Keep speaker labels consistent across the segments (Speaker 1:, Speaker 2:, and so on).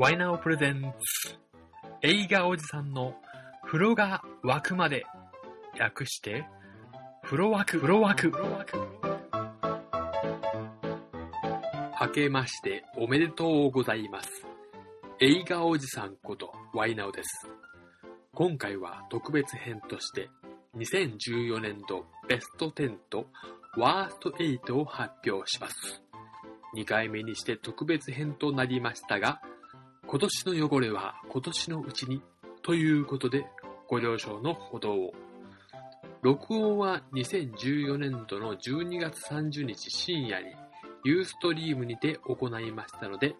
Speaker 1: ワイナオプレゼンツ映画おじさんの風呂が沸くまで略して風呂沸く風呂沸く。明けましておめでとうございます。映画おじさんことワイナオです。今回は特別編として2014年度ベスト10とワースト8を発表します。2回目にして特別編となりましたが今年の汚れは今年のうちにということでご了承のほどを。録音は2014年度の12月30日深夜にユーストリームにて行いましたので、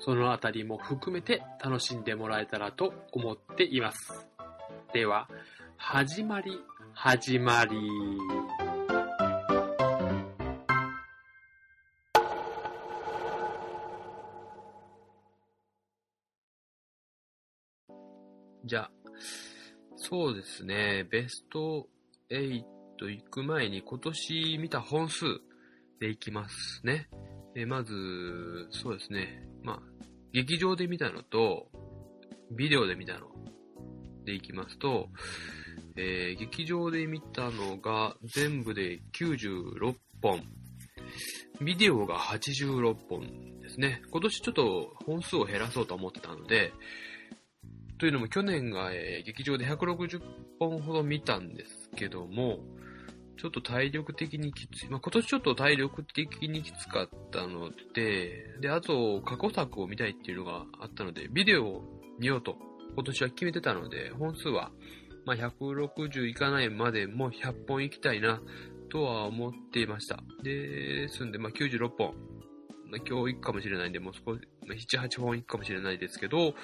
Speaker 1: そのあたりも含めて楽しんでもらえたらと思っています。では、始まり、始まり。じゃあ、そうですね、ベスト8行く前に今年見た本数でいきますね。えまず、そうですね、まあ、劇場で見たのと、ビデオで見たのでいきますと、えー、劇場で見たのが全部で96本、ビデオが86本ですね。今年ちょっと本数を減らそうと思ってたので、というのも去年が、えー、劇場で160本ほど見たんですけども、ちょっと体力的にきつい。まあ、今年ちょっと体力的にきつかったので、で、あと過去作を見たいっていうのがあったので、ビデオを見ようと今年は決めてたので、本数は、まあ、160いかないまでも100本行きたいなとは思っていました。ですんで、まあ、96本。今日行くかもしれないんで、もう少し、まあ、7、8本行くかもしれないですけど、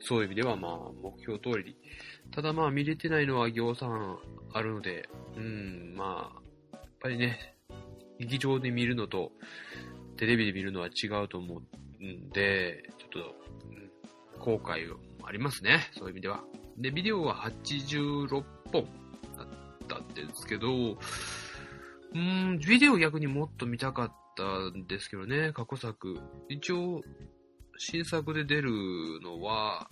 Speaker 1: そういう意味ではまあ目標通り。ただまあ見れてないのは行さんあるので、うん、まあ、やっぱりね、劇場で見るのとテレビで見るのは違うと思うんで、ちょっと、うん、後悔もありますね。そういう意味では。で、ビデオは86本だったんですけど、うん、ビデオ逆にもっと見たかったんですけどね、過去作。一応、新作で出るのは、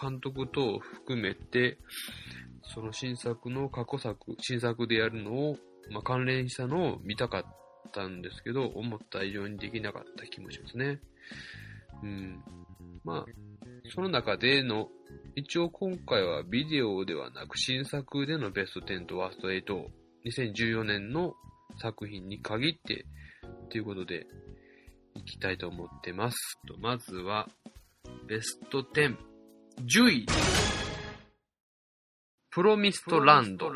Speaker 1: 監督等含めて、その新作の過去作、新作でやるのを、まあ、関連したのを見たかったんですけど、思った以上にできなかった気もしますね。うん。まあ、その中での、一応今回はビデオではなく新作でのベスト10とワースト8を2014年の作品に限ってということでいきたいと思ってます。とまずは、ベスト10。10位。プロミストランド。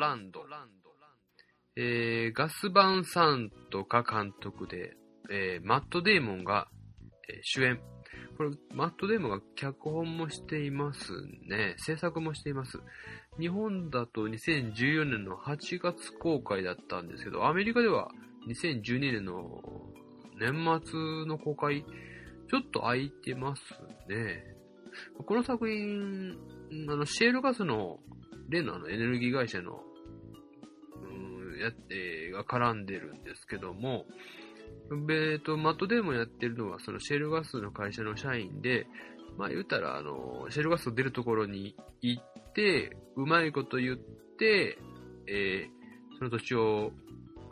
Speaker 1: えー、ガスバンサントが監督で、えー、マット・デーモンが、えー、主演。これ、マット・デーモンが脚本もしていますね。制作もしています。日本だと2014年の8月公開だったんですけど、アメリカでは2012年の年末の公開、ちょっと空いてますね。この作品、あの、シェールガスの、例のあのエネルギー会社の、うん、やって、が絡んでるんですけども、えっと、マットデーモンやってるのは、そのシェールガスの会社の社員で、まあ言ったら、あの、シェールガス出るところに行って、うまいこと言って、えー、その土地を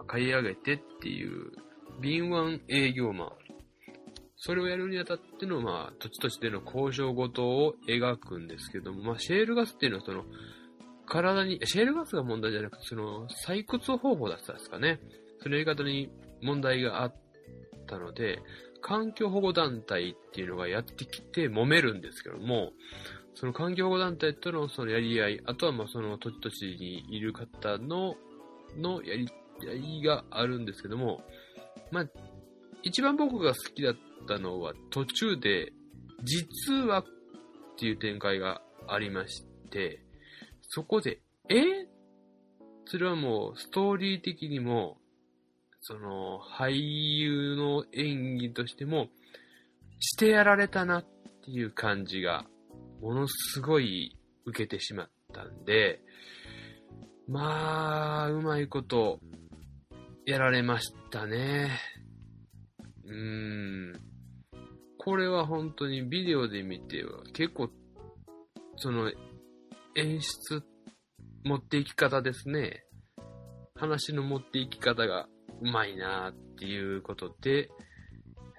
Speaker 1: 買い上げてっていう敏腕営業マン。それをやるにあたっての、まあ、土地としての交渉ごとを描くんですけども、まあ、シェールガスっていうのはその、体に、シェールガスが問題じゃなくて、その、採掘方法だったんですかね。そのやり方に問題があったので、環境保護団体っていうのがやってきて揉めるんですけども、その環境保護団体とのそのやり合い、あとはまあその土地土地にいる方の、のやり合いがあるんですけども、まあ、一番僕が好きだったのは途中で、実はっていう展開がありまして、そこで、え？それはもうストーリー的にも、その俳優の演技としても、してやられたなっていう感じが、ものすごい受けてしまったんで、まあ、うまいこと、やられましたね。うーん。これは本当にビデオで見ては結構、その演出、持っていき方ですね。話の持っていき方がうまいなっていうことで、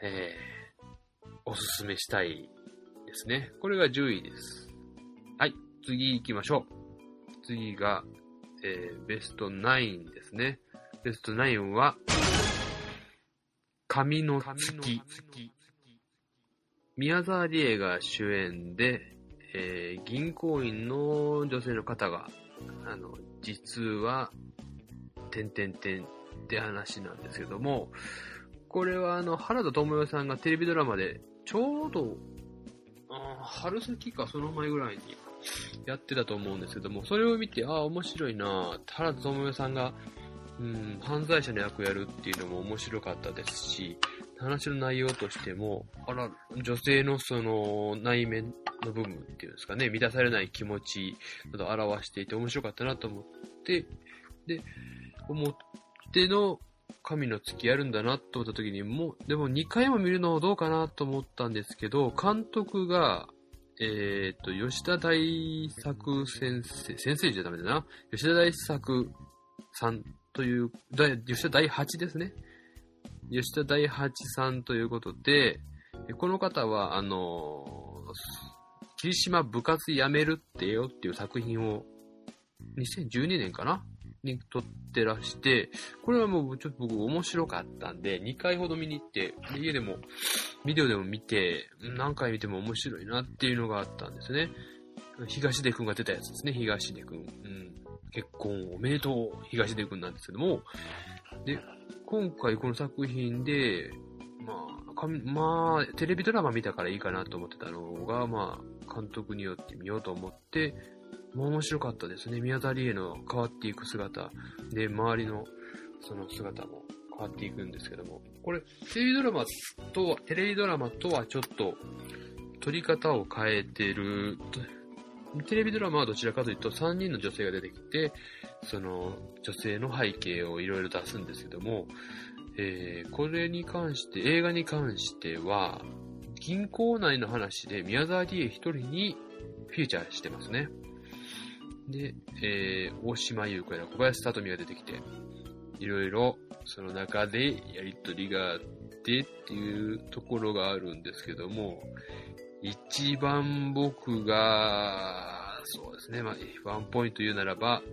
Speaker 1: えー、おすすめしたいですね。これが10位です。はい、次行きましょう。次が、えー、ベスト9ですね。ベスト9は、髪の月。宮沢りえが主演で、えー、銀行員の女性の方が、あの、実は、てんてんてんって話なんですけども、これはあの、原田智代さんがテレビドラマで、ちょうど、春先かその前ぐらいにやってたと思うんですけども、それを見て、ああ、面白いな原田智代さんが、うん、犯罪者の役をやるっていうのも面白かったですし、話の内容としても、あら、女性のその内面の部分っていうんですかね、満たされない気持ちなど表していて面白かったなと思って、で、思っての神の月やるんだなと思った時にもう、でも2回も見るのどうかなと思ったんですけど、監督が、えっ、ー、と、吉田大作先生、先生じゃダメだな。吉田大作さんという、吉田大八ですね。吉田大八さんということで、この方は、あの、霧島部活やめるってよっていう作品を、2012年かな？に撮ってらして、これはもうちょっと僕面白かったんで、2回ほど見に行って、家でも、ビデオでも見て、何回見ても面白いなっていうのがあったんですね。東出くんが出たやつですね、東出くん。うん。結婚おめでとう、東出くんなんですけども、で、今回この作品で、まあ、かまあ、テレビドラマ見たからいいかなと思ってたのが、まあ、監督によって見ようと思って、もう面白かったですね。宮沢りえの変わっていく姿、で、周りのその姿も変わっていくんですけども、これ、テレビドラマとは、テレビドラマとはちょっと、撮り方を変えてる、テレビドラマはどちらかというと3人の女性が出てきて、その女性の背景をいろいろ出すんですけども、えー、これに関して、映画に関しては、銀行内の話で宮沢りえ一人にフィーチャーしてますね。で、えー、大島優子や小林聡美が出てきて、いろいろその中でやりとりがあってっていうところがあるんですけども、一番僕が、そうですね、まあ、ワンポイント言うならば、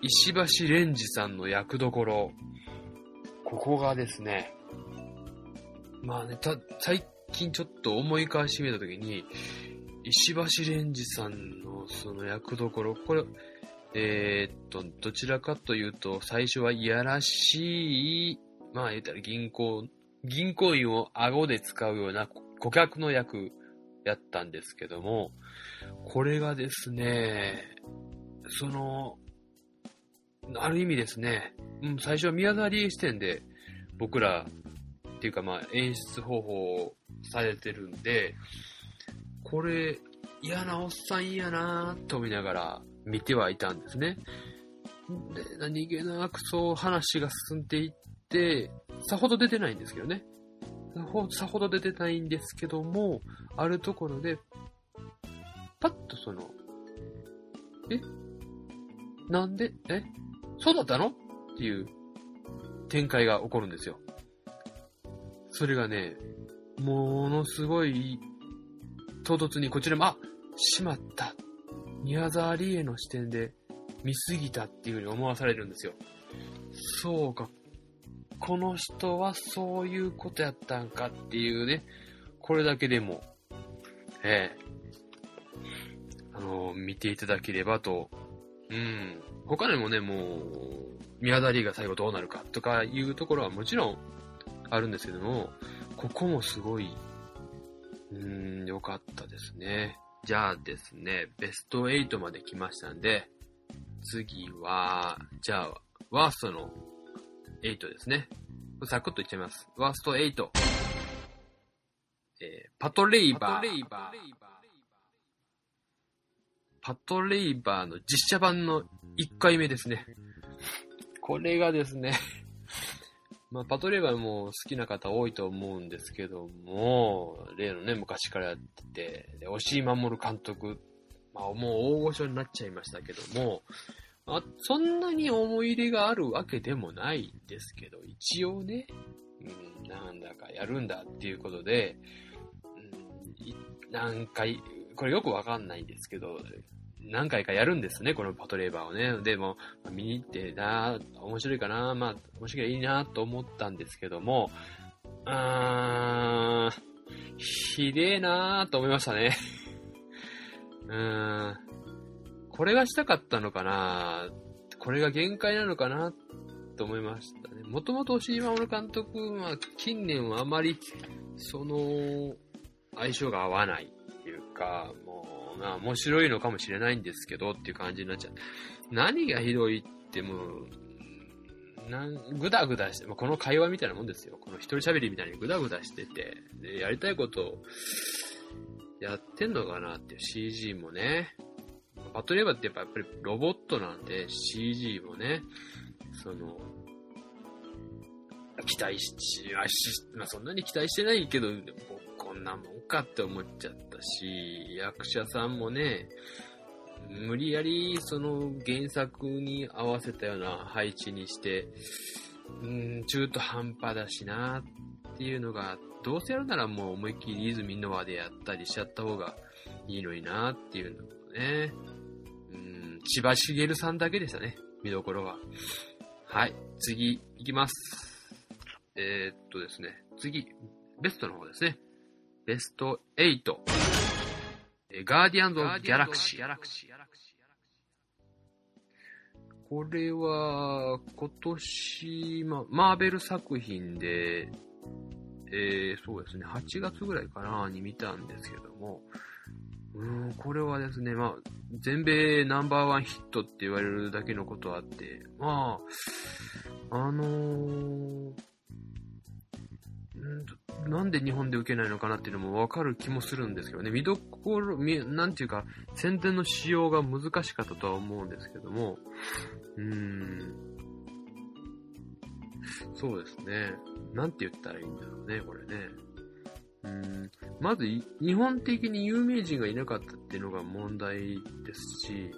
Speaker 1: 石橋蓮司さんの役どころ。ここがですね、まあね、た、最近ちょっと思い返してみたときに、石橋蓮司さんのその役どころ、これ、えー、っと、どちらかというと、最初はいやらしい、まあ言ったら銀行、銀行員を顎で使うような顧客の役やったんですけども、これがですね、その、ある意味ですね、うん、最初は宮沢りえ視点で僕らっていうかまあ演出方法をされてるんで、これ嫌なおっさん嫌なと思いながら見てはいたんですね。で、何気なくそう話が進んでいって、さほど出てないんですけどね。さほど出てないんですけども、あるところで、パッとその、え？なんで？え？そうだったの？っていう展開が起こるんですよ。それがね、ものすごい唐突にこちらも、あ、しまった。宮沢りえの視点で見すぎたっていう風に思わされるんですよ。そうか。この人はそういうことやったんかっていうね、これだけでも、ええあの、見ていただければと、うん。他にもね、もう、宮沢りえが最後どうなるかとかいうところはもちろんあるんですけども、ここもすごい、うーん、良かったですね。じゃあですね、ベスト8まで来ましたんで、次は、じゃあ、ワーストの8ですね。サクッといっちゃいます。ワースト8。えー、パトレイバー。パトレイバー。パトレイバーの実写版の1回目ですね。これがですね まあ、パトレイバーも好きな方多いと思うんですけども、例のね、昔からやってて、押井守監督、まあ、もう大御所になっちゃいましたけども、あそんなに思い入れがあるわけでもないんですけど、一応ね、うん、なんだかやるんだっていうことで、うん、何回、これよくわかんないんですけど、何回かやるんですね、このパトレーバーをね。でも、見に行ってな、面白いかな、まあ、面白いいいなと思ったんですけども、あー、ひでえなーと思いましたね。うーん。これがしたかったのかなこれが限界なのかなと思いましたね。もともと押井守監督は近年はあまり、その、相性が合わないっていうか、もう、まあ面白いのかもしれないんですけどっていう感じになっちゃう。何がひどいってもう、なんぐだぐだして、まあ、この会話みたいなもんですよ。この一人喋りみたいにぐだぐだしてて、で、やりたいことをやってんのかなっていう CG もね、パトレーバーってやっぱりロボットなんで CG もね、その、期待し、しまあ、そんなに期待してないけど、こんなもんかって思っちゃったし、役者さんもね、無理やりその原作に合わせたような配置にして、うん、中途半端だしなっていうのが、どうせやるならもう思いっきりイズミンノワでやったりしちゃった方がいいのになっていうのね。うん、千葉茂さんだけでしたね、見どころは。はい、次、いきます。えー、っとですね、次、ベストの方ですね。ベスト8。ガーディアンズ・オブ・ギャラクシー。これは、今年、ま、マーベル作品で、えー、そうですね、8月ぐらいかな、に見たんですけども、うん、これはですね、まあ、全米ナンバーワンヒットって言われるだけのことあって、まあ、あのー、なんで日本で受けないのかなっていうのもわかる気もするんですけどね、見どころ、なんていうか、宣伝の仕様が難しかったとは思うんですけども、うん、そうですね。なんて言ったらいいんだろうね、これね。まず、日本的に有名人がいなかったっていうのが問題ですし、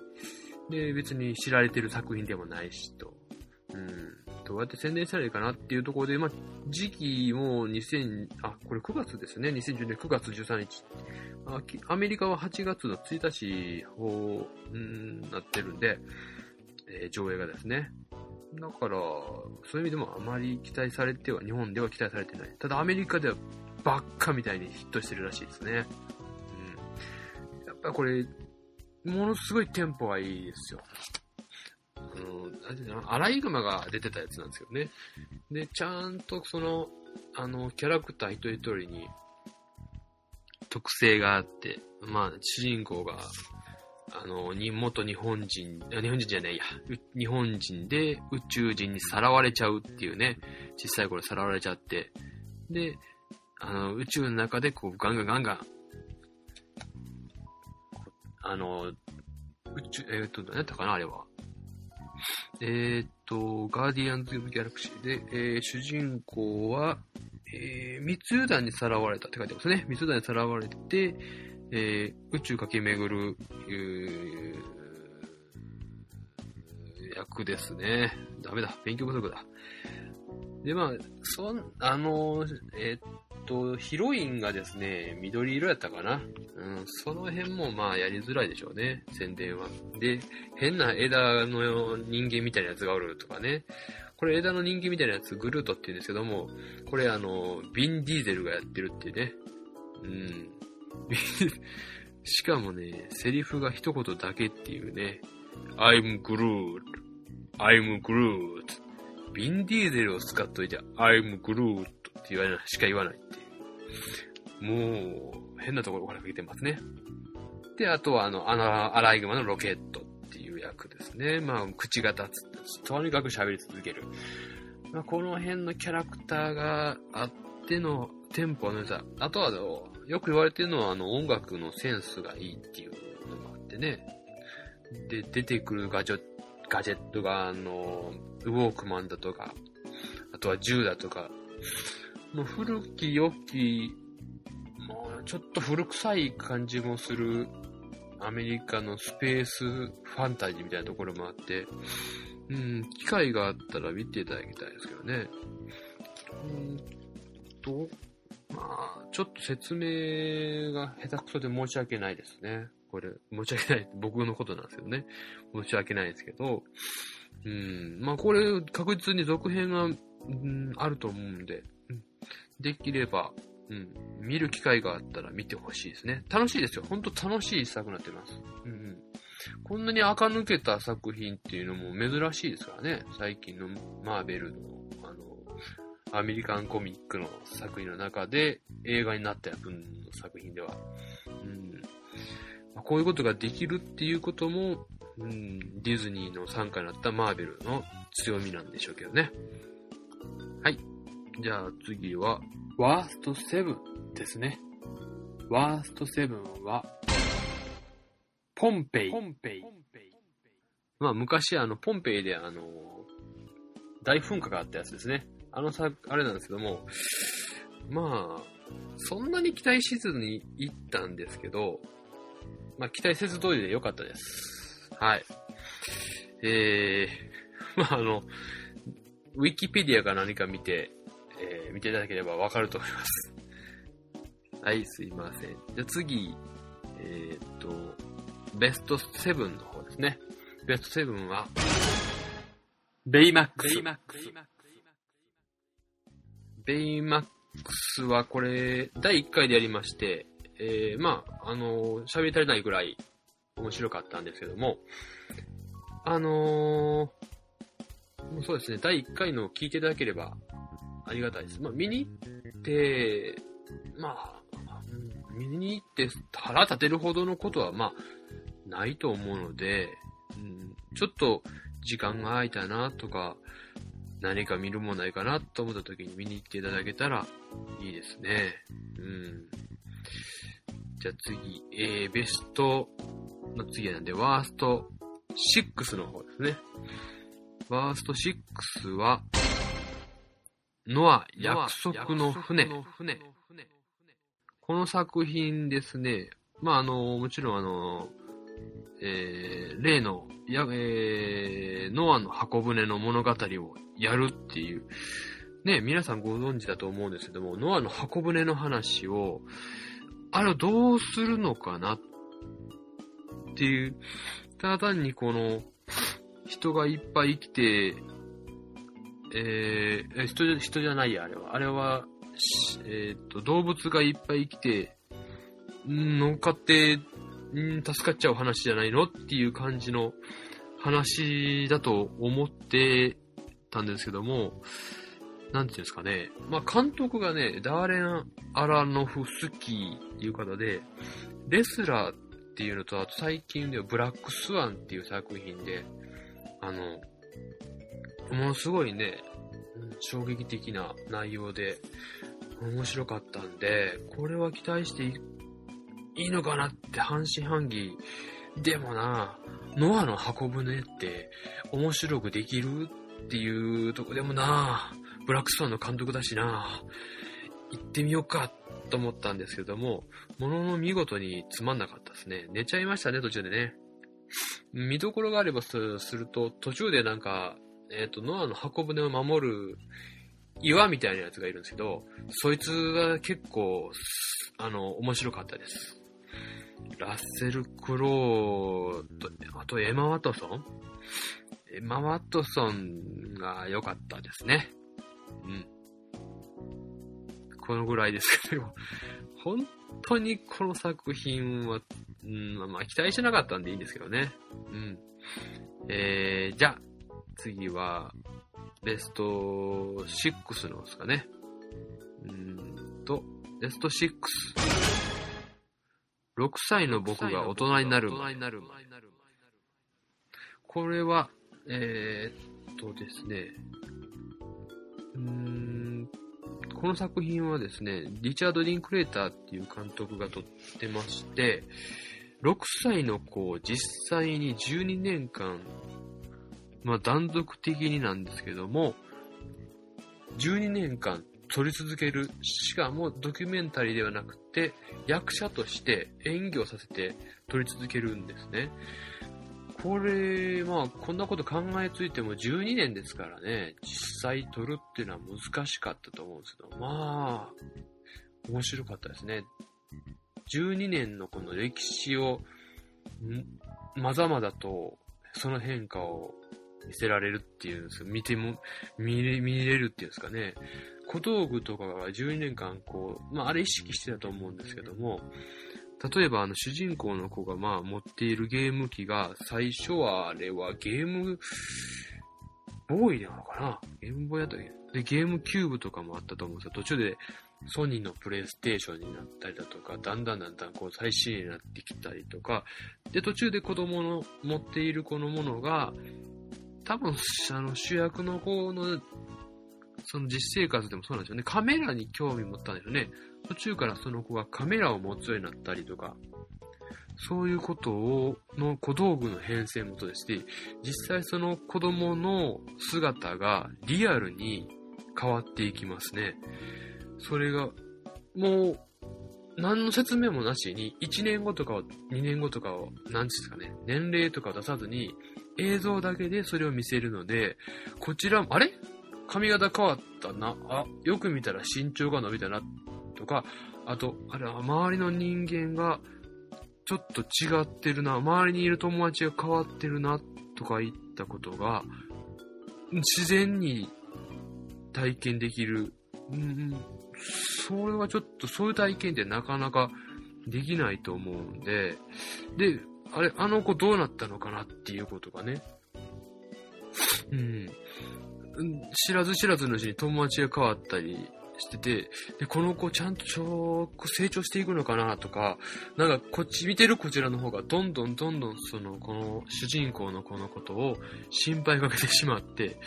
Speaker 1: で、別に知られてる作品でもないしと。うん、どうやって宣伝したらいいかなっていうところで、まあ、時期も2000、あ、これ9月ですね。2010年9月13日。アメリカは8月の1日を、うん、なってるんで、えー、上映がですね。だから、そういう意味でもあまり期待されては、日本では期待されてない。ただアメリカではばっかみたいにヒットしてるらしいですね。うん。やっぱこれ、ものすごいテンポがいいですよ。あの、アライグマが出てたやつなんですけどね。で、ちゃんとその、あの、キャラクター一人一人に特性があって、まあ、主人公が、あの、に、元日本人、日本人じゃないや、日本人で宇宙人にさらわれちゃうっていうね、小さい頃さらわれちゃって、で、あの、宇宙の中でこう、ガンガンガンガン、あの、宇宙、えっ、と、何やったかな、あれは。えっ、と、ガーディアンズ・オブ・ギャラクシーで、えー、主人公は、えー、密輸団にさらわれたって書いてますね。密輸団にさらわれて、えー、宇宙駆け巡る、えー、役ですね。ダメだ。勉強不足だ。で、まあ、そん、あの、えー、っと、ヒロインがですね、緑色やったかな。うん、その辺もまあやりづらいでしょうね、宣伝は。で、変な枝の人間みたいなやつがおるとかね。これ枝の人間みたいなやつ、グルートって言うんですけども、これあの、ビン・ディーゼルがやってるっていうね。うん。しかもね、セリフが一言だけっていうね。I'm Groot. I'm Groot. ビン・ディーゼルを使っといて、I'm Groot って言わない、しか言わないっていう。もう、変なところからかけてますね。で、あとは、あの、あの、アライグマのロケットっていう役ですね。まあ、口が立つ。とにかく喋り続ける。まあ、この辺のキャラクターがあってのテンポの良さ。あとは、よく言われてるのは、あの、音楽のセンスがいいっていうのもあってね。で、出てくるガジェガジェットが、あの、ウォークマンだとか、あとは銃だとか、もう古き良きもうちょっと古臭い感じもするアメリカのスペースファンタジーみたいなところもあって、うん、機会があったら見ていただきたいですけどね。うんと、まあ、ちょっと説明が下手くそで申し訳ないですね。これ、申し訳ない。僕のことなんですけどね。申し訳ないですけど、うん、まあこれ確実に続編が、うん、あると思うんで、できれば、うん、見る機会があったら見てほしいですね。楽しいですよ。ほんと楽しい作になってます。うん、うん、こんなに垢抜けた作品っていうのも珍しいですからね。最近のマーベルの、あの、アメリカンコミックの作品の中で映画になった分の作品では。うん、こういうことができるっていうことも、うん、ディズニーの参加になったマーベルの強みなんでしょうけどね。はい。じゃあ次は、ワースト7ですね。ワースト7は、ポンペイ。ポンペイ。まあ昔あの、ポンペイであの、大噴火があったやつですね。あのさ、あれなんですけども、まあ、そんなに期待しずに行ったんですけど、まあ期待せず通りで良かったです。はい。えー、まああの、ウィキペディアか何か見て、えー、見ていただければわかると思います。はい、すいません。じゃ次、えー、っと、ベスト7の方ですね。ベスト7は、ベイマックス。ベイマックス。ベイマックスはこれ、第1回でやりまして、えー、まあ、あの、喋り足りないぐらい面白かったんですけども、あのー、そうですね、第1回の聞いていただければありがたいです。まあ、見に行って、まあ、見に行って腹立てるほどのことは、まあ、ないと思うので、うん、ちょっと時間が空いたなとか、何か見るもんないかなと思った時に見に行っていただけたらいいですね。うん。じゃあ次、えー、ベストの次なんで、ワースト6の方ですね。ワースト6は、ノア約束の船。この作品ですね、まあ、あの、もちろんあの、えー、例の、や、えー、ノアの箱舟の物語をやるっていう、ね、皆さんご存知だと思うんですけども、ノアの箱舟の話を、あれをどうするのかなっていう、ただ単にこの、人がいっぱい来て、えー、人じゃ、人じゃないや、あれは。あれは、えっ、と、動物がいっぱい来て、乗っかって、ん助かっちゃう話じゃないのっていう感じの話だと思ってたんですけども、なんていうんですかね。まあ、監督がね、ダーレン・アラノフスキーっていう方で、レスラーっていうのと、あと最近ではブラックスワンっていう作品で、あの、ものすごいね、衝撃的な内容で面白かったんで、これは期待していいのかなって半信半疑。でもな、ノアの箱舟って面白くできるっていうとこでもな、ブラックスワンの監督だしな、行ってみようかと思ったんですけども、ものの見事につまんなかったですね。寝ちゃいましたね、途中でね。見どころがあればすると、途中でなんか、えっ、ー、と、ノアの箱舟を守る岩みたいなやつがいるんですけど、そいつが結構、あの、面白かったです。ラッセル・クローと、あとエマ・ワトソン？エマ・ワトソンが良かったですね。うん。このぐらいですけど、本当にこの作品は、うん、まあ期待してなかったんでいいんですけどね。うん。えー、じゃあ、次は、ベスト6のですかね。うんと、ベスト6。6歳の僕が大人になる。これは、えー、っとですね、うーん、この作品はですね、リチャード・リンクレーターっていう監督が撮ってまして、6歳の子を実際に12年間まあ断続的になんですけども、12年間撮り続ける、しかもドキュメンタリーではなくて役者として演技をさせて撮り続けるんですね。これ、まあ、こんなこと考えついても12年ですからね、実際撮るっていうのは難しかったと思うんですけど、まあ、面白かったですね。12年のこの歴史を、まざまざとその変化を見せられるっていうんです見ても、見れ、見れるっていうんですかね？小道具とかが12年間こう、まああれ意識してたと思うんですけども、例えばあの主人公の子がまあ持っているゲーム機が最初はあれはゲームボーイなのかな？ゲームボーイだったっけ？で、ゲームキューブとかもあったと思うんですよ。途中でソニーのプレイステーションになったりだとか、だんだんだんだんこう最新になってきたりとか、で、途中で子供の持っているこのものが、多分、あの主役の子の、その実生活でもそうなんですよね。カメラに興味持ったんですよね。途中からその子がカメラを持つようになったりとか、そういうことを、の小道具の変遷もとでし、実際その子供の姿がリアルに変わっていきますね。それが、もう、何の説明もなしに、1年後とか2年後とかを、何ですかね、年齢とかを出さずに、映像だけでそれを見せるので、こちらも、あれ？髪型変わったな。あ、よく見たら身長が伸びたな。とか、あと、あれ、周りの人間がちょっと違ってるな。周りにいる友達が変わってるな。とか言ったことが、自然に体験できる。うん、それはちょっと、そういう体験ってなかなかできないと思うんで、で、あれ、あの子どうなったのかなっていうことがね。うん。知らず知らずのうちに友達が変わったりしてて、で、この子ちゃんとちょ成長していくのかなとか、なんかこっち見てるこちらの方がどんどんどんどんその、この主人公の子のことを心配かけてしまって、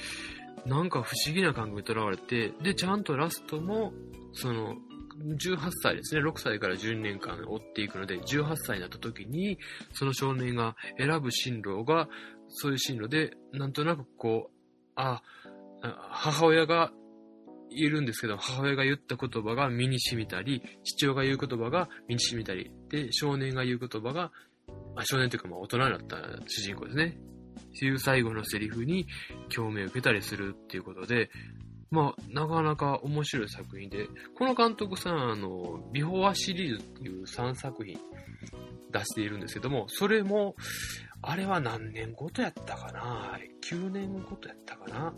Speaker 1: なんか不思議な感覚にとらわれて、で、ちゃんとラストも、その、18歳ですね、6歳から12年間追っていくので、18歳になった時に、その少年が選ぶ進路が、そういう進路で、なんとなくこう、あ、母親がいるんですけど、母親が言った言葉が身に染みたり、父親が言う言葉が身に染みたり、で、少年が言う言葉が、あ少年というかまあ大人になった主人公ですね。っていう最後のセリフに共鳴を受けたりするっていうことで、まあ、なかなか面白い作品で、この監督さん、あの、ビフォアシリーズっていう3作品出しているんですけども、それも、あれは何年ごとやったかな？あれ、9年ごとやったかな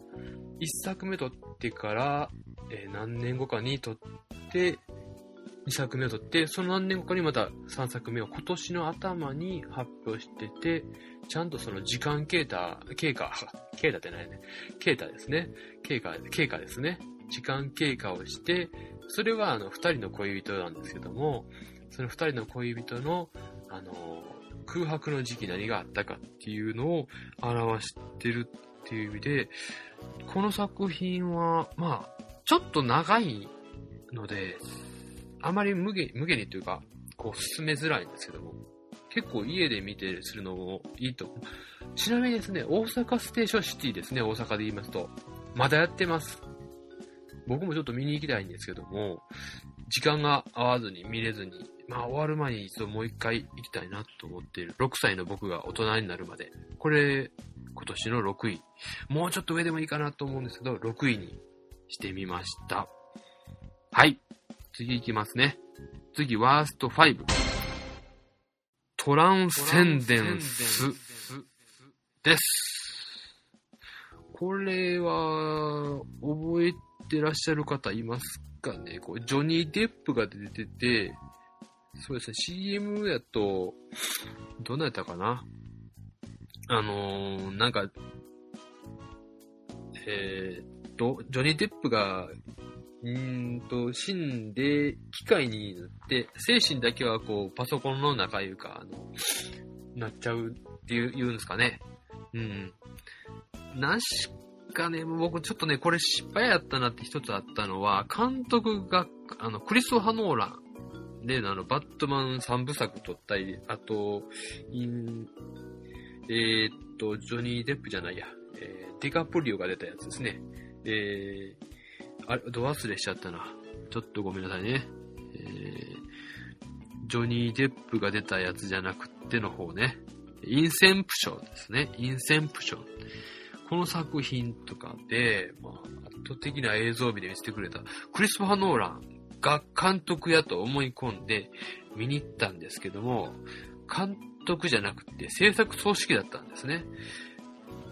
Speaker 1: ?1 作目撮ってから、えー、何年後かに撮って、2作目を撮って、その何年後かにまた3作目を今年の頭に発表してて、ちゃんとその時間経過、経過、経過ってないね。経過ですね。経過、経過ですね。時間経過をして、それはあの、二人の恋人なんですけども、その二人の恋人の、あの、空白の時期何があったかっていうのを表してるっていう意味で、この作品は、まあ、ちょっと長いので、あまり無限無限にというか、こう進めづらいんですけども、結構家で見てするのもいいと。ちなみにですね、大阪ステーションシティですね、大阪で言いますと。まだやってます。僕もちょっと見に行きたいんですけども、時間が合わずに見れずに、まあ終わる前に一度もう一回行きたいなと思っている。6歳の僕が大人になるまで。これ、今年の6位。もうちょっと上でもいいかなと思うんですけど、6位にしてみました。はい。次行きますね。次、ワースト5。トランセンデンスです。これは、覚えてらっしゃる方いますかね？こうジョニー・デップが出てて、そうですね、CM やと、どなやったかな？あのー、なんか、えー、と、ジョニー・デップがうんと、死んで、機械になって、精神だけはこう、パソコンの中いうか、あの、なっちゃうっていう、言うんですかね。うん。なしかね、僕ちょっとね、これ失敗やったなって一つあったのは、監督が、あの、クリストハ・ノーランで、あの、バットマン3部作撮ったり、あと、イン、えー、っと、ジョニー・デップじゃないや、えー、ディカプリオが出たやつですね。えー、あれ、ド忘れしちゃったな。ちょっとごめんなさいね。えージョニー・デップが出たやつじゃなくっての方ね。インセンプションですね。インセンプション。この作品とかで、まあ、圧倒的な映像美で見せてくれた、クリストファー・ノーランが監督やと思い込んで見に行ったんですけども、監督じゃなくて制作組織だったんですね。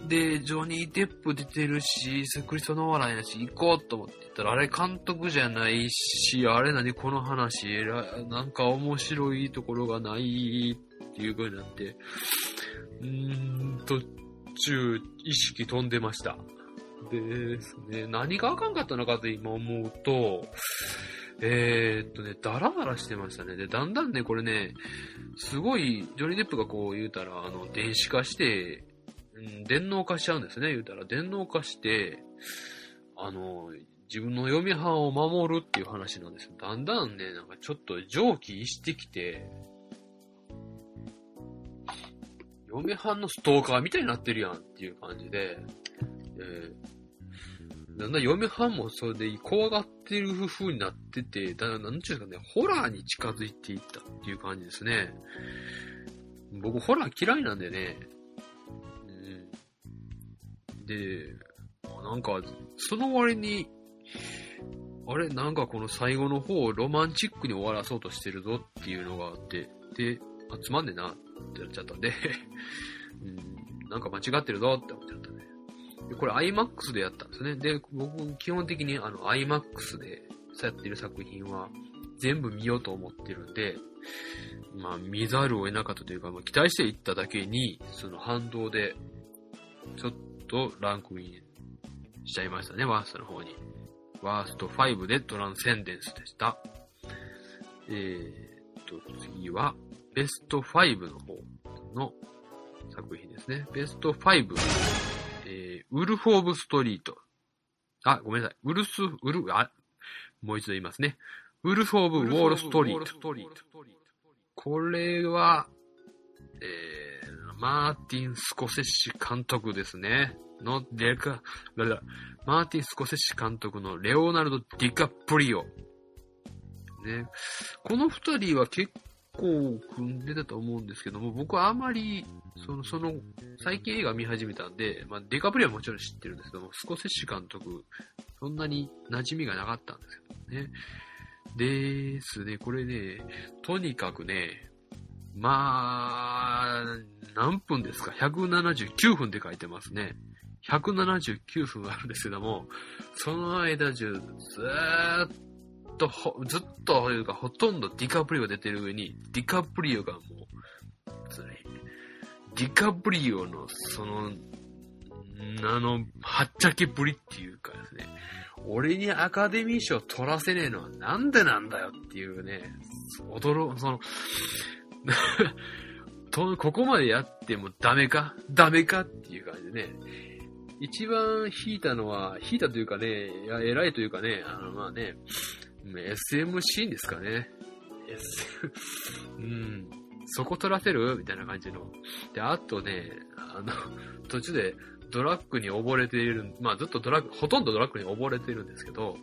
Speaker 1: で、ジョニー・デップ出てるし、クリストノーランやし、行こうと思ってったら、あれ監督じゃないし、あれ何この話、なんか面白いところがないっていう風になって、うーん、途中、意識飛んでました。ですね、何があかんかったのかと今思うと、えー、っとね、ダラダラしてましたね。で、だんだんね、これね、すごい、ジョニー・デップがこう言うたら、あの、電子化して、うん、電脳化しちゃうんですね、言うたら。電脳化して、あの、自分の嫁はんを守るっていう話なんですよ。だんだんね、なんかちょっと蒸気してきて、嫁はんのストーカーみたいになってるやんっていう感じで、えー、だんだん嫁はんもそれで怖がってる風になってて、だんだん、なんちゅうんすかね、ホラーに近づいていったっていう感じですね。僕、ホラー嫌いなんでね、で、なんか、その割に、あれなんかこの最後の方、ロマンチックに終わらそうとしてるぞっていうのがあって、で、あ、つまんねえなってなっちゃったんで うん、なんか間違ってるぞって思っちゃったね。で、これ IMAX でやったんですね。で、僕、基本的にあの IMAX でやってる作品は全部見ようと思ってるんで、まあ見ざるを得なかったというか、まあ、期待していっただけに、その反動で、ちょっとランクインしちゃいましたね、ワーストの方に。ワースト5でトランセンデンスでした。えー、っと、次は、ベスト5の方の作品ですね。ベスト5、えー、ウルフ・オブ・ストリート。あ、ごめんなさい。ウルス、ウル、あ、もう一度言いますね。ウルフ・オブ・ウォール・ストリート。これは、えーマーティン・スコセッシ監督ですね。の、デカ、マーティン・スコセッシ監督のレオナルド・ディカプリオ。ね。この二人は結構組んでたと思うんですけども、僕はあまり、その、その、最近映画見始めたんで、まあ、デカプリオはもちろん知ってるんですけども、スコセッシ監督、そんなに馴染みがなかったんですけどね。ですね、これね、とにかくね、まあ、何分ですか ?179 分って書いてますね。179分あるんですけども、その間中、ずーっと、ずっとというか、ほとんどディカプリオが出てる上に、ディカプリオがもう、ディカプリオの、その、あの、はっちゃけぶりっていうかですね、俺にアカデミー賞取らせねえのはなんでなんだよっていうね、驚、その、と、ここまでやってもダメか？ダメか？っていう感じでね。一番引いたのは、引いたというかね、いや、偉いというかね、あの、まあね、SM シーンですかね。SM、うん。そこ取らせる？みたいな感じの。で、あとね、あの、途中でドラッグに溺れている、まあずっとドラッグ、ほとんどドラッグに溺れているんですけど、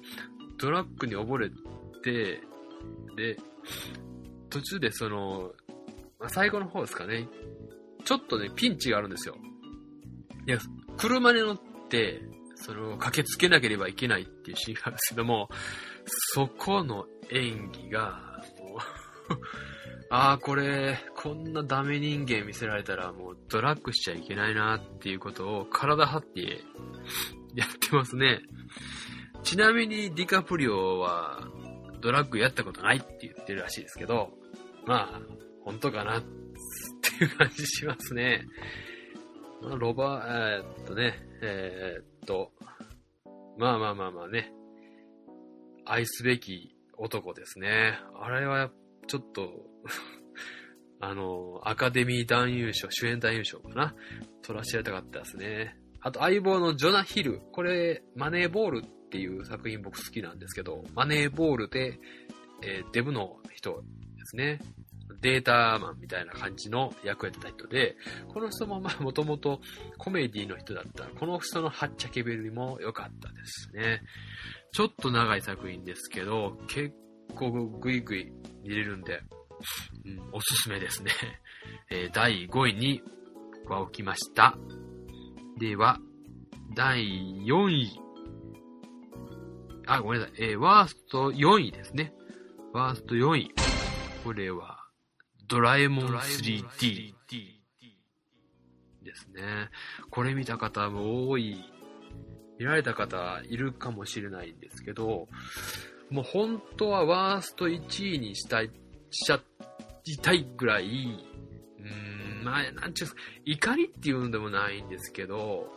Speaker 1: ドラッグに溺れて、で、途中でその、最後の方ですかね。ちょっとね、ピンチがあるんですよ。いや、車に乗って、それを駆けつけなければいけないっていうシーンがあるんですけども、そこの演技が、もう ああ、これ、こんなダメ人間見せられたらもうドラッグしちゃいけないなっていうことを体張ってやってますね。ちなみにディカプリオはドラッグやったことないって言ってるらしいですけど、まあ、本当かな？っていう感じしますね。まあ、ロバ、えー、っとね、えー、っと、まあまあまあまあね、愛すべき男ですね。あれは、ちょっと あの、アカデミー男優賞、主演男優賞かな？取らせられたかったですね。あと、相棒のジョナ・ヒル。これ、マネーボールっていう作品僕好きなんですけど、マネーボールで、えー、デブの人ですね。データマンみたいな感じの役やってた人で、この人もまあもともとコメディの人だったら、この人のはっちゃけべりも良かったですね。ちょっと長い作品ですけど、結構グイグイ見れるんで、うん、おすすめですね。えー、第5位には置きました。では、第4位。あ、ごめんなさい。えー、ワースト4位ですね。ワースト4位。これは、ドラえもん 3D ですね。これ見た方も多い、見られた方いるかもしれないんですけど、もう本当はワースト1位にしたい、しちゃいたいぐらい、うーん、まあ、なんちゅう、怒りっていうんでもないんですけど、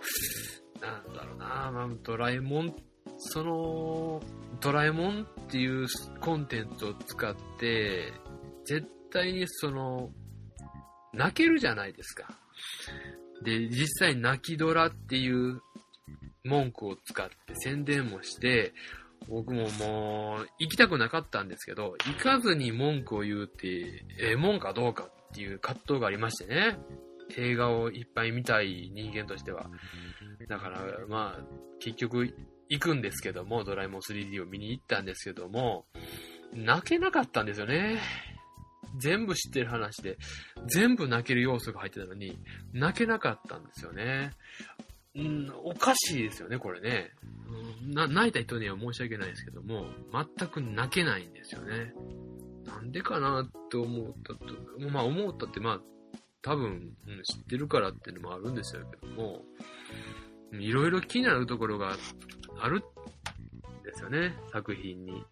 Speaker 1: なんだろうな、まあ、ドラえもん、その、ドラえもんっていうコンテンツを使って、絶対にその、泣けるじゃないですか。で、実際泣きドラっていう文句を使って宣伝もして、僕ももう、行きたくなかったんですけど、行かずに文句を言うって、ええもんかどうかっていう葛藤がありましてね。映画をいっぱい見たい人間としては。だから、まあ、結局、行くんですけども、ドラえもん 3D を見に行ったんですけども、泣けなかったんですよね。全部知ってる話で、全部泣ける要素が入ってたのに、泣けなかったんですよね。うん、おかしいですよね、これね。うん、な泣いた人には申し訳ないですけども、全く泣けないんですよね。なんでかなって思ったと、まあ思ったって、まあ、多分、うん、知ってるからっていうのもあるんですよけども、いろいろ気になるところがあるんですよね、作品に。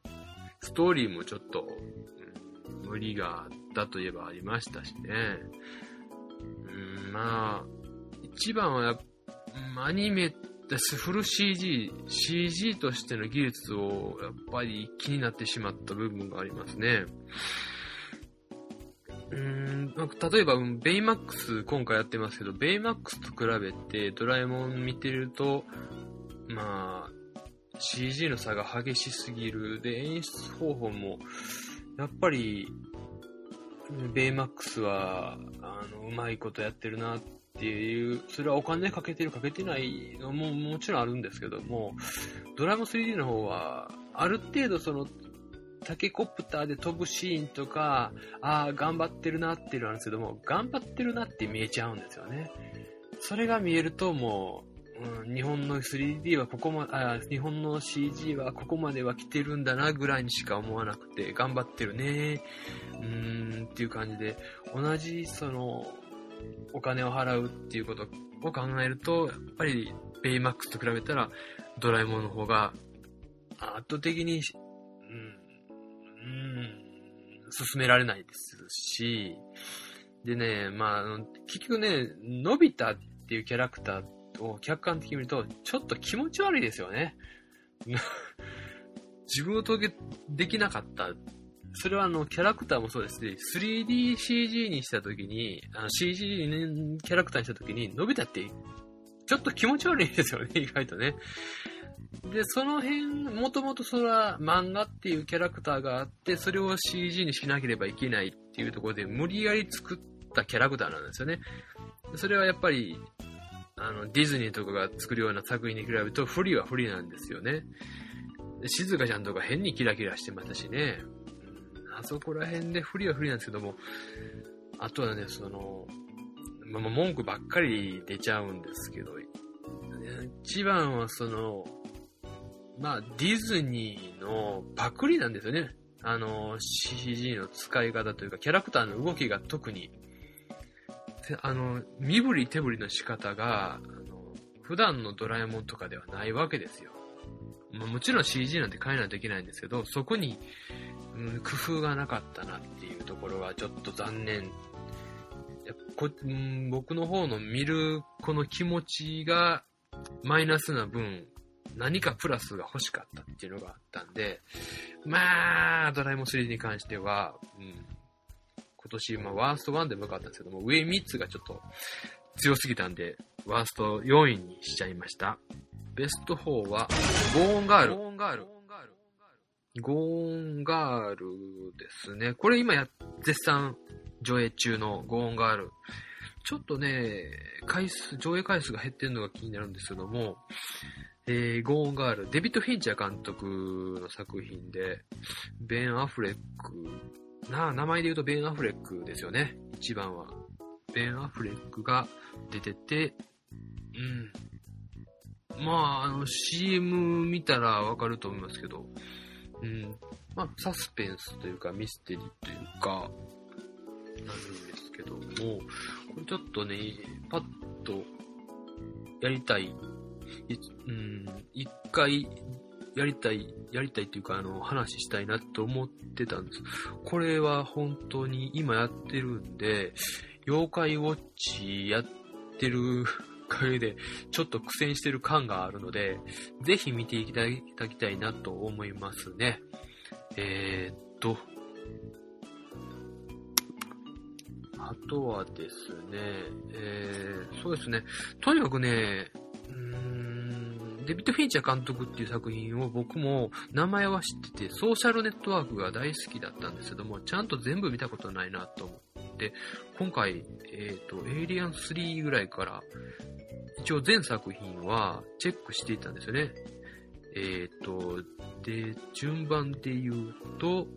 Speaker 1: ストーリーもちょっと、無理があったといえばありましたしね。うん、まあ、一番はやっアニメですフル CG、CG としての技術をやっぱり気になってしまった部分がありますね。うーん、例えば、ベイマックス今回やってますけど、ベイマックスと比べてドラえもん見てると、まあ、CG の差が激しすぎる。で、演出方法も、やっぱり、ベイマックスは、あの、うまいことやってるなっていう、それはお金かけてるかけてないのももちろんあるんですけども、ドラム 3D の方は、ある程度その、タケコプターで飛ぶシーンとか、ああ、頑張ってるなっていうのなんですけども、頑張ってるなって見えちゃうんですよね。それが見えるともうう、ん、日本の 3D はここま、あ日本の CG はここまでは来てるんだなぐらいにしか思わなくて、頑張ってるね。うーんっていう感じで、同じその、お金を払うっていうことを考えると、やっぱりベイマックスと比べたらドラえもんの方が圧倒的に、うん、進められないですし、でね、まあ、結局ね、のび太っていうキャラクターを客観的に見ると、ちょっと気持ち悪いですよね。自分を遂げできなかったそれはあの、キャラクターもそうですし、3DCG にしたときに、あの CG にキャラクターにしたときに、伸びたって、ちょっと気持ち悪いですよね、意外とね。で、その辺、もともとそれは漫画っていうキャラクターがあって、それを CG にしなければいけないっていうところで、無理やり作ったキャラクターなんですよね。それはやっぱり、あの、ディズニーとかが作るような作品に比べると、不利は不利なんですよね。静香ちゃんとか変にキラキラしてましたしね。あそこら辺で不利は不利なんですけども、あとはね、その、まあ、文句ばっかり出ちゃうんですけど、一番はその、まあ、ディズニーのパクリなんですよね。あの、CG の使い方というか、キャラクターの動きが特に、あの、身振り手振りの仕方が、普段のドラえもんとかではないわけですよ。もちろん CG なんて変えないといけないんですけど、そこに、うん、工夫がなかったなっていうところはちょっと残念。こうん、僕の方の見るこの気持ちがマイナスな分、何かプラスが欲しかったっていうのがあったんで、まあ、ドラえもん3に関しては、うん、年、まあ、ワースト1でもよかったんですけども、上3つがちょっと強すぎたんで、ワースト4位にしちゃいました。ベスト4は、ゴーンガール。ゴーンガール。ゴーンガールですね。これ今や、絶賛上映中のゴーンガール。ちょっとね、回数、上映回数が減ってるのが気になるんですけども、えー、ゴーンガール、デビッド・フィンチャー監督の作品で、ベン・アフレックなあ、名前で言うとベン・アフレックですよね。一番は。ベン・アフレックが出てて、うん。まあ、あの、CM 見たらわかると思いますけど、うん。まあ、サスペンスというか、ミステリーというか、なるんですけども、これちょっとね、パッとやりたい、うん、一回やりたい、やりたいっていうか、あの、話したいなと思ってたんです。これは本当に今やってるんで、妖怪ウォッチやってるおげで、ちょっと苦戦してる感があるので、ぜひ見ていただきたいなと思いますね。えー、っと、あとはですね、えー、そうですね、とにかくね、うーん、デビッド・フィンチャー監督っていう作品を僕も名前は知ってて、ソーシャルネットワークが大好きだったんですけども、ちゃんと全部見たことないなと思って、今回、えっ、ー、と、エイリアン3ぐらいから、一応全作品はチェックしていたんですよね。えっ、ー、と、で、順番で言うと、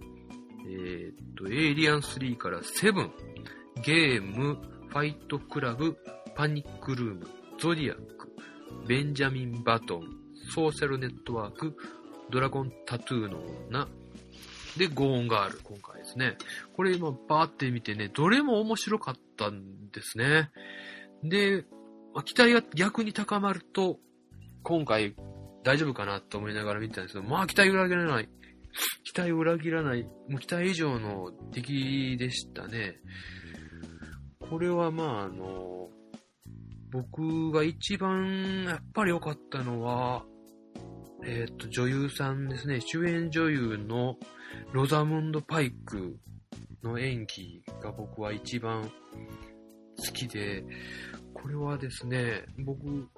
Speaker 1: えっ、ー、と、エイリアン3から7、ゲーム、ファイトクラブ、パニックルーム、ゾディア、ベンジャミン・バトン、ソーシャルネットワーク、ドラゴンタトゥーの女、で、ゴーンガール、今回ですね。これ今バーって見てね、どれも面白かったんですね。で、期待が逆に高まると、今回大丈夫かなと思いながら見てたんですけど、まあ期待裏切らない。期待を裏切らない。もう期待以上の敵でしたね。これはまああの、僕が一番やっぱり良かったのは、えっ、と、女優さんですね。主演女優のロザムンド・パイクの演技が僕は一番好きで、これはですね、僕、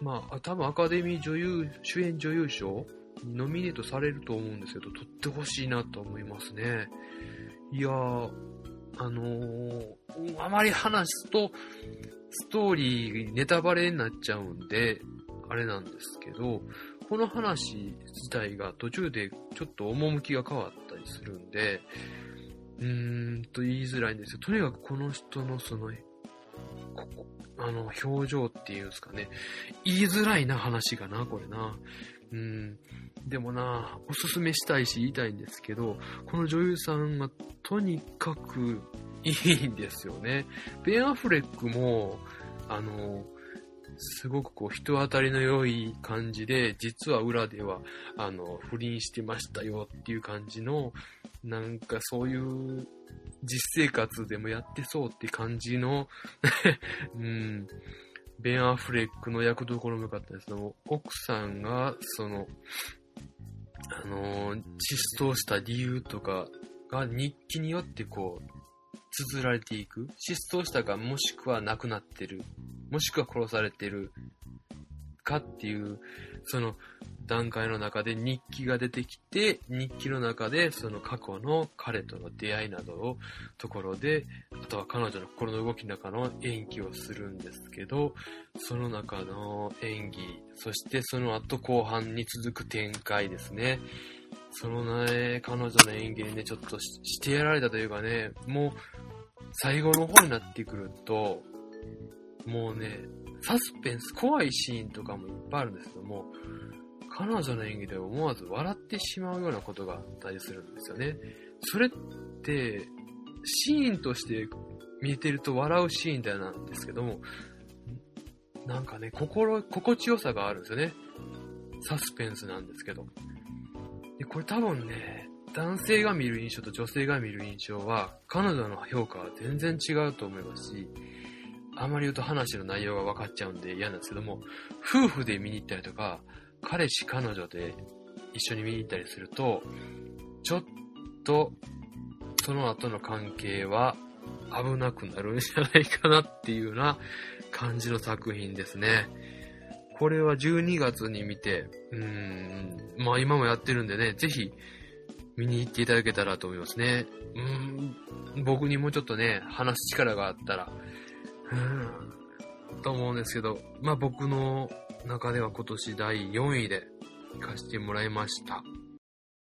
Speaker 1: まあ、多分アカデミー女優、主演女優賞にノミネートされると思うんですけど、撮ってほしいなと思いますね。いやー、あのー、あまり話すと、ストーリーネタバレになっちゃうんで、あれなんですけど、この話自体が途中でちょっと趣が変わったりするんで、うーんと言いづらいんですよ。とにかくこの人のその、ここ、あの、表情っていうんですかね。言いづらいな話がな、これな。うん。でもな、おすすめしたいし言いたいんですけど、この女優さんがとにかくいいんですよね。ベン・アフレックも、あの、すごくこう人当たりの良い感じで、実は裏では、あの、不倫してましたよっていう感じの、なんかそういう実生活でもやってそうって感じの うん、ベン・アフレックの役どころも良かったですけど、奥さんが、その、あのー、失踪した理由とかが日記によってこう、綴られていく。失踪したか、もしくは亡くなってる。もしくは殺されてる。かっていう、その段階の中で日記が出てきて、日記の中でその過去の彼との出会いなどをところで、あとは彼女の心の動きの中の演技をするんですけど、その中の演技、そしてその後後半に続く展開ですね。そのね、彼女の演技にね、ちょっとしてやられたというかね、もう、最後の方になってくると、もうね、サスペンス、怖いシーンとかもいっぱいあるんですけども、彼女の演技で思わず笑ってしまうようなことがあったりするんですよね。それって、シーンとして見えてると笑うシーンだなんですけども、なんかね、心、心地よさがあるんですよね。サスペンスなんですけど。で、これ多分ね、男性が見る印象と女性が見る印象は、彼女の評価は全然違うと思いますし、あまり言うと話の内容が分かっちゃうんで嫌なんですけども、夫婦で見に行ったりとか、彼氏彼女で一緒に見に行ったりすると、ちょっと、その後の関係は危なくなるんじゃないかなっていうような感じの作品ですね。これは12月に見て、うん、まあ今もやってるんでね、ぜひ見に行っていただけたらと思いますね。うん、僕にもうちょっとね、話す力があったら、うん、と思うんですけど、まあ僕の中では今年第4位で行かせてもらいました。